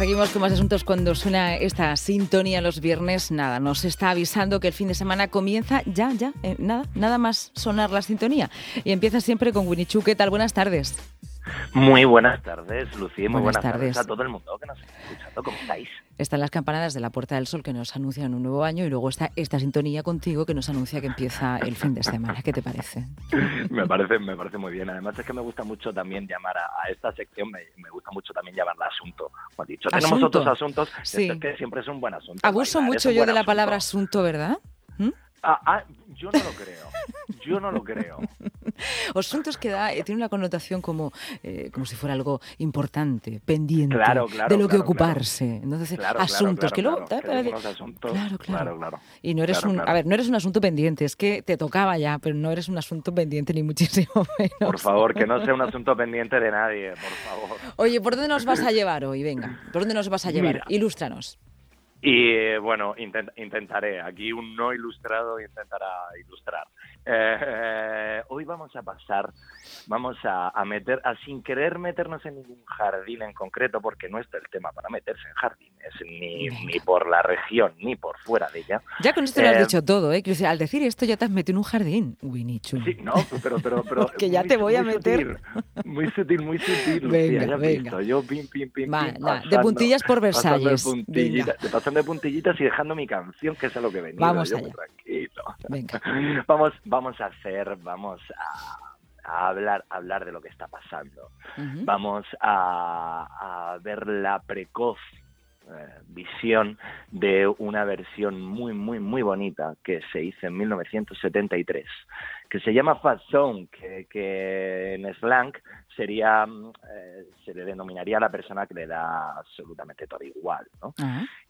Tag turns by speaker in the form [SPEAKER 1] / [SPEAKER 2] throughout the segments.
[SPEAKER 1] Seguimos con más asuntos cuando suena esta sintonía los viernes. Nada, nos está avisando que el fin de semana comienza ya, ya, eh, nada, nada más sonar la sintonía. Y empieza siempre con Winnie Chu. ¿Qué tal? Buenas tardes.
[SPEAKER 2] Muy buenas tardes, Lucía. Muy
[SPEAKER 1] Buenas
[SPEAKER 2] buenas, tardes.
[SPEAKER 1] tardes.
[SPEAKER 2] a todo el mundo que nos está escuchando. ¿Cómo estáis?
[SPEAKER 1] Están las campanadas de la Puerta del Sol que nos anuncian un nuevo año y luego está esta sintonía contigo que nos anuncia que empieza el fin de semana. ¿Qué te parece?
[SPEAKER 2] me parece me parece muy bien. Además es que me gusta mucho también llamar a, a esta sección, me, me gusta mucho también llamarla asunto. Como has dicho, tenemos otros asuntos,
[SPEAKER 1] Sí.
[SPEAKER 2] es que siempre es un buen asunto.
[SPEAKER 1] Abuso mucho yo de la
[SPEAKER 2] asunto.
[SPEAKER 1] palabra asunto, ¿verdad? ¿Mm?
[SPEAKER 2] Ah, ah, yo no lo creo. Yo no lo creo.
[SPEAKER 1] Asuntos que da, eh, tiene una connotación como, eh, como si fuera algo importante, pendiente,
[SPEAKER 2] Claro, claro,
[SPEAKER 1] de lo que ocuparse. Entonces, asuntos que luego...
[SPEAKER 2] claro,
[SPEAKER 1] claro. Y no eres un, a ver, no eres un asunto pendiente, es que te tocaba ya, pero no eres un asunto pendiente ni muchísimo menos.
[SPEAKER 2] Por favor, que no sea un asunto pendiente de nadie, por favor.
[SPEAKER 1] Oye, ¿por dónde nos vas a llevar hoy? Venga, ¿por dónde nos vas a llevar?
[SPEAKER 2] Mira.
[SPEAKER 1] Ilústranos.
[SPEAKER 2] Y eh, bueno, intent- intentaré. Aquí un no ilustrado intentará ilustrar. Eh, hoy vamos a pasar, vamos a, a meter, a sin querer meternos en ningún jardín en concreto, porque no está el tema para meterse en jardines, ni, ni por la región, ni por fuera de ella.
[SPEAKER 1] Ya con esto lo has
[SPEAKER 2] Eh,
[SPEAKER 1] dicho todo, ¿eh? Decir, al decir esto ya te has metido en un jardín, Winnie Chu.
[SPEAKER 2] Sí, no, pero, pero, pero.
[SPEAKER 1] Que ya
[SPEAKER 2] muy
[SPEAKER 1] te voy a meter.
[SPEAKER 2] sutil, muy sutil, muy sutil.
[SPEAKER 1] Venga,
[SPEAKER 2] Lucía, ya has
[SPEAKER 1] venga.
[SPEAKER 2] visto, Yo, pim, pim, pim,
[SPEAKER 1] Va,
[SPEAKER 2] pim,
[SPEAKER 1] de
[SPEAKER 2] pasando,
[SPEAKER 1] puntillas por
[SPEAKER 2] pasando de
[SPEAKER 1] Versalles. Venga.
[SPEAKER 2] de pasando de puntillitas y dejando mi canción, que es a lo que venía.
[SPEAKER 1] Vamos
[SPEAKER 2] yo
[SPEAKER 1] allá.
[SPEAKER 2] muy.
[SPEAKER 1] Venga.
[SPEAKER 2] Vamos, vamos a hacer, vamos a, a hablar, a hablar de lo que está pasando. Vamos a, a ver la precoz visión de una versión muy, muy, muy bonita que se hizo en 1973, que se llama Fast Zone, que, que en slang sería, mm, eh, se le denominaría a la persona que le da absolutamente todo igual, ¿no?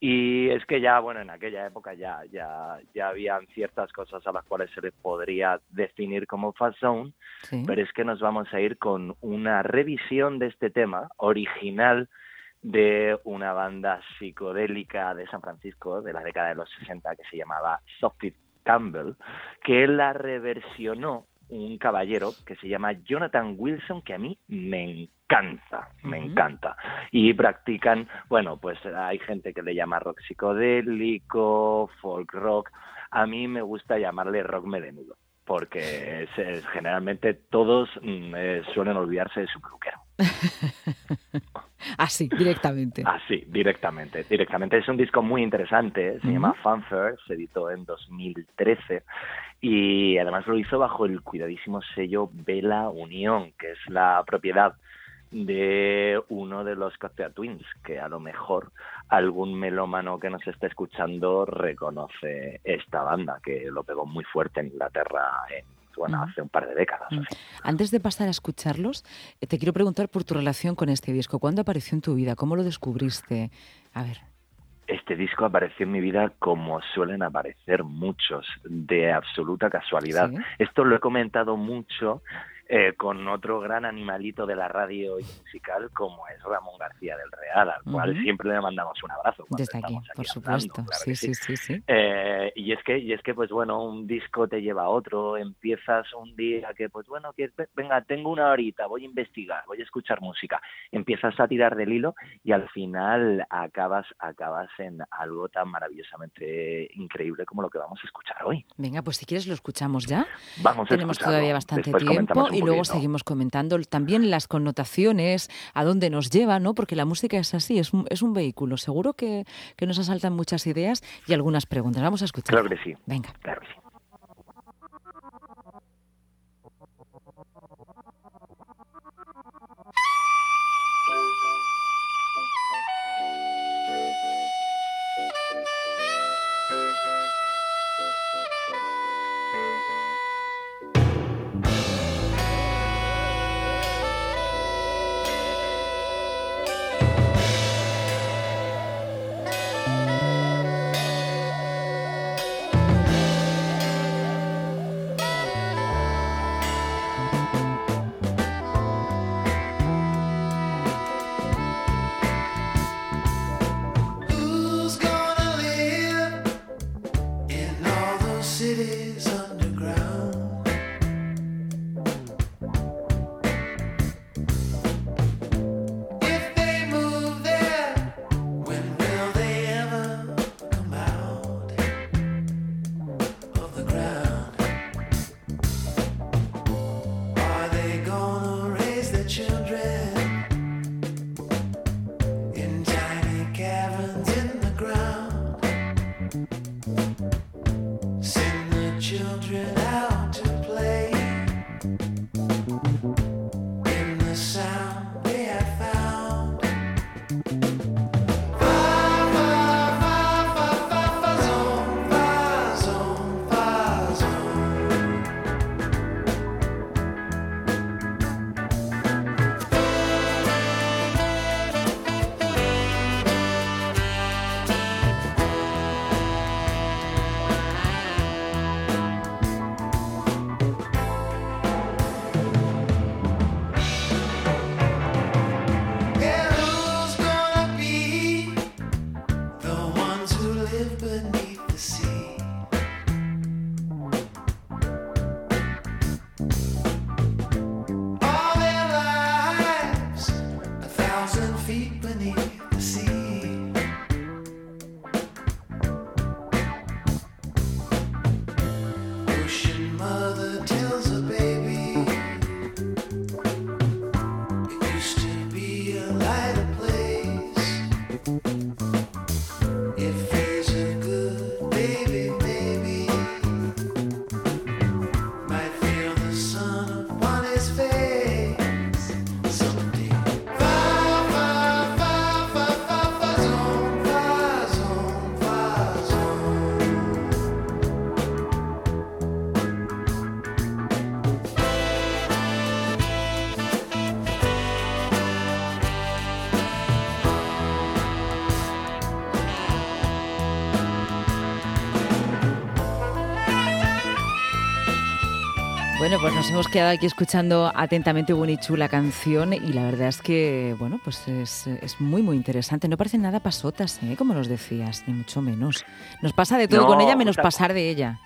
[SPEAKER 2] Y es que ya, bueno, en aquella época ya, ya, ya habían ciertas cosas a las cuales se les podría definir como fast zone,
[SPEAKER 1] sí.
[SPEAKER 2] pero es que nos vamos a ir con una revisión de este tema original de una banda psicodélica de San Francisco de la década de los 60 que se llamaba Sophie Campbell, que la reversionó un caballero que se llama Jonathan Wilson, que a mí me encanta, me encanta. Y practican, bueno, pues hay gente que le llama rock psicodélico, folk rock. A mí me gusta llamarle rock melenudo, porque es- es- generalmente todos mm, eh, suelen olvidarse de su peluquero.
[SPEAKER 1] Así, directamente.
[SPEAKER 2] Así, directamente, directamente. Es un disco muy interesante, se llama Fanfare, se editó en 2013 y además lo hizo bajo el cuidadísimo sello Vela Unión, que es la propiedad de uno de los Cocktail Twins, que a lo mejor algún melómano que nos esté escuchando reconoce esta banda, que lo pegó muy fuerte en Inglaterra en, bueno, hace un par de décadas.
[SPEAKER 1] Mm.
[SPEAKER 2] así.
[SPEAKER 1] Antes de pasar a escucharlos, eh, te quiero preguntar por tu relación con este disco. ¿Cuándo apareció en tu vida? ¿Cómo lo descubriste? A ver.
[SPEAKER 2] Este disco apareció en mi vida como suelen aparecer muchos, de absoluta casualidad.
[SPEAKER 1] Sí.
[SPEAKER 2] Esto lo he comentado mucho eh, con otro gran animalito de la radio y musical como es Ramón García del Real, al cual siempre le mandamos un abrazo. cuando
[SPEAKER 1] Desde aquí,
[SPEAKER 2] estamos
[SPEAKER 1] por
[SPEAKER 2] hablando,
[SPEAKER 1] supuesto.
[SPEAKER 2] claro
[SPEAKER 1] sí, sí, sí, sí.
[SPEAKER 2] eh, y es que y es que pues bueno un disco te lleva a otro empiezas un día que pues bueno que ve- venga tengo una horita voy a investigar voy a escuchar música empiezas a tirar del hilo y al final acabas acabas en algo tan maravillosamente increíble como lo que vamos a escuchar hoy
[SPEAKER 1] Venga, pues si quieres lo escuchamos ya.
[SPEAKER 2] vamos a
[SPEAKER 1] Tenemos todavía bastante
[SPEAKER 2] Después
[SPEAKER 1] tiempo y luego
[SPEAKER 2] poquito.
[SPEAKER 1] seguimos comentando también las connotaciones, a dónde nos lleva, ¿no? Porque la música es así, es un, es un vehículo. Seguro que, que nos asaltan muchas ideas y algunas preguntas. Vamos a escuchar.
[SPEAKER 2] claro que sí
[SPEAKER 1] Venga.
[SPEAKER 2] claro que sí
[SPEAKER 1] Bueno, pues nos hemos quedado aquí escuchando atentamente Bonichu la canción y la verdad es que, bueno, pues es, es muy, muy interesante. No parecen nada pasotas, ¿eh? como los decías, ni mucho menos. Nos pasa de todo con ella menos pasar de ella.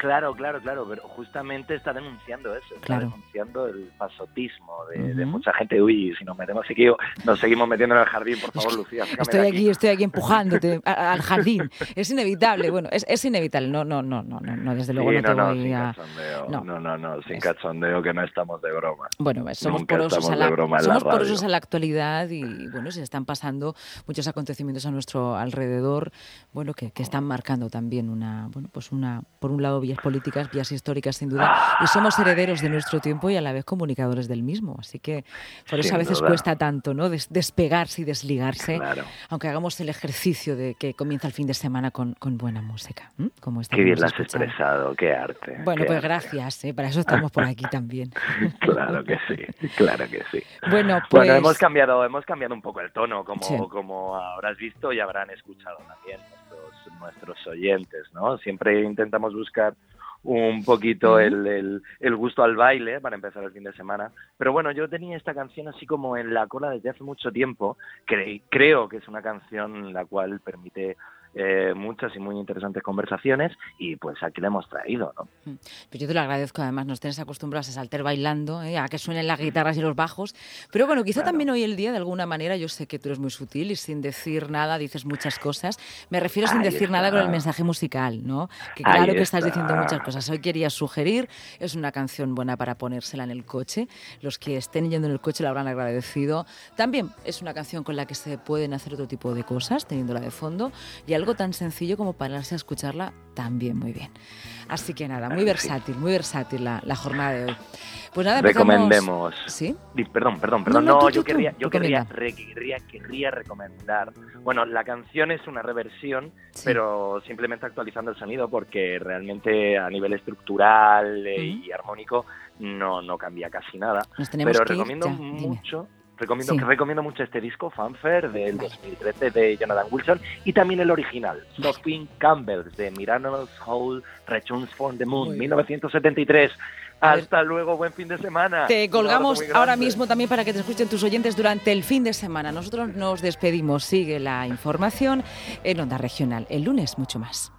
[SPEAKER 2] Claro, claro, claro, pero justamente está denunciando eso, está denunciando el pasotismo de, mucha gente. Uy, si nos metemos aquí, nos seguimos metiendo en el jardín, por favor, Lucía.
[SPEAKER 1] Estoy aquí, estoy aquí empujándote al jardín. Es inevitable, bueno, es, es, inevitable. No, no, no, no, no, desde luego no, te voy a.
[SPEAKER 2] No, no, no, no, sin cachondeo, que no estamos de broma.
[SPEAKER 1] Bueno, somos porosos, a la, somos porosos a la actualidad y, bueno, se están pasando muchos acontecimientos a nuestro alrededor, bueno, que, que están marcando también una, bueno, pues una, por un lado, vías políticas, vías históricas sin duda, y somos herederos de nuestro tiempo y a la vez comunicadores del mismo. Así que por eso a veces cuesta tanto ¿no? despegarse y desligarse, aunque hagamos el ejercicio de que comienza el fin de semana con, con buena música. Como
[SPEAKER 2] qué bien lo has expresado, qué arte.
[SPEAKER 1] Bueno, pues gracias, ¿eh? para eso estamos por aquí también.
[SPEAKER 2] claro que sí, claro que sí.
[SPEAKER 1] Bueno, pues...
[SPEAKER 2] hemos cambiado, hemos cambiado un poco el tono, como, como habrás visto y habrán escuchado también nuestros, nuestros oyentes, ¿no? Siempre intentamos buscar un poquito el, el, gusto al baile para empezar el fin de semana. Pero bueno, yo tenía esta canción así como en la cola desde hace mucho tiempo. creo que es una canción la cual permite eh, muchas y muy interesantes conversaciones y pues aquí le hemos traído. ¿no?
[SPEAKER 1] Mm. Pues yo te lo agradezco, además nos tienes acostumbrados a saltar bailando, ¿eh? a que suenen las guitarras y los bajos, pero bueno, quizá también hoy el día de alguna manera, yo sé que tú eres muy sutil y sin decir nada dices muchas cosas, me refiero sin decir nada con el mensaje musical, ¿no? Que claro que estás diciendo muchas cosas. Hoy quería sugerir, es una canción buena para ponérsela en el coche, los que estén yendo en el coche la habrán agradecido. También es una canción con la que se pueden hacer otro tipo de cosas, teniéndola de fondo, y algo tan sencillo como pararse a escucharla también muy bien. Así que nada, muy versátil, muy versátil la, jornada de hoy.
[SPEAKER 2] Pues nada, Recomendemos. ¿Sí? Perdón, perdón, perdón. No, yo, querría, yo querría, querría, recomendar. Bueno, la canción es una reversión, pero simplemente actualizando el sonido porque realmente a nivel estructural eh, y armónico no, no cambia casi nada. pero recomiendo mucho. Recomiendo, recomiendo mucho este disco, Fanfare, del 2013 de Jonathan Wilson, y también el original, Sophie Campbell, de Miracles Hole Returns from the Moon, 1973. Hasta luego, buen fin de semana.
[SPEAKER 1] Te colgamos ahora mismo también para que te escuchen tus oyentes durante el fin de semana. Nosotros nos despedimos. Sigue la información en Onda Regional. El lunes, mucho más.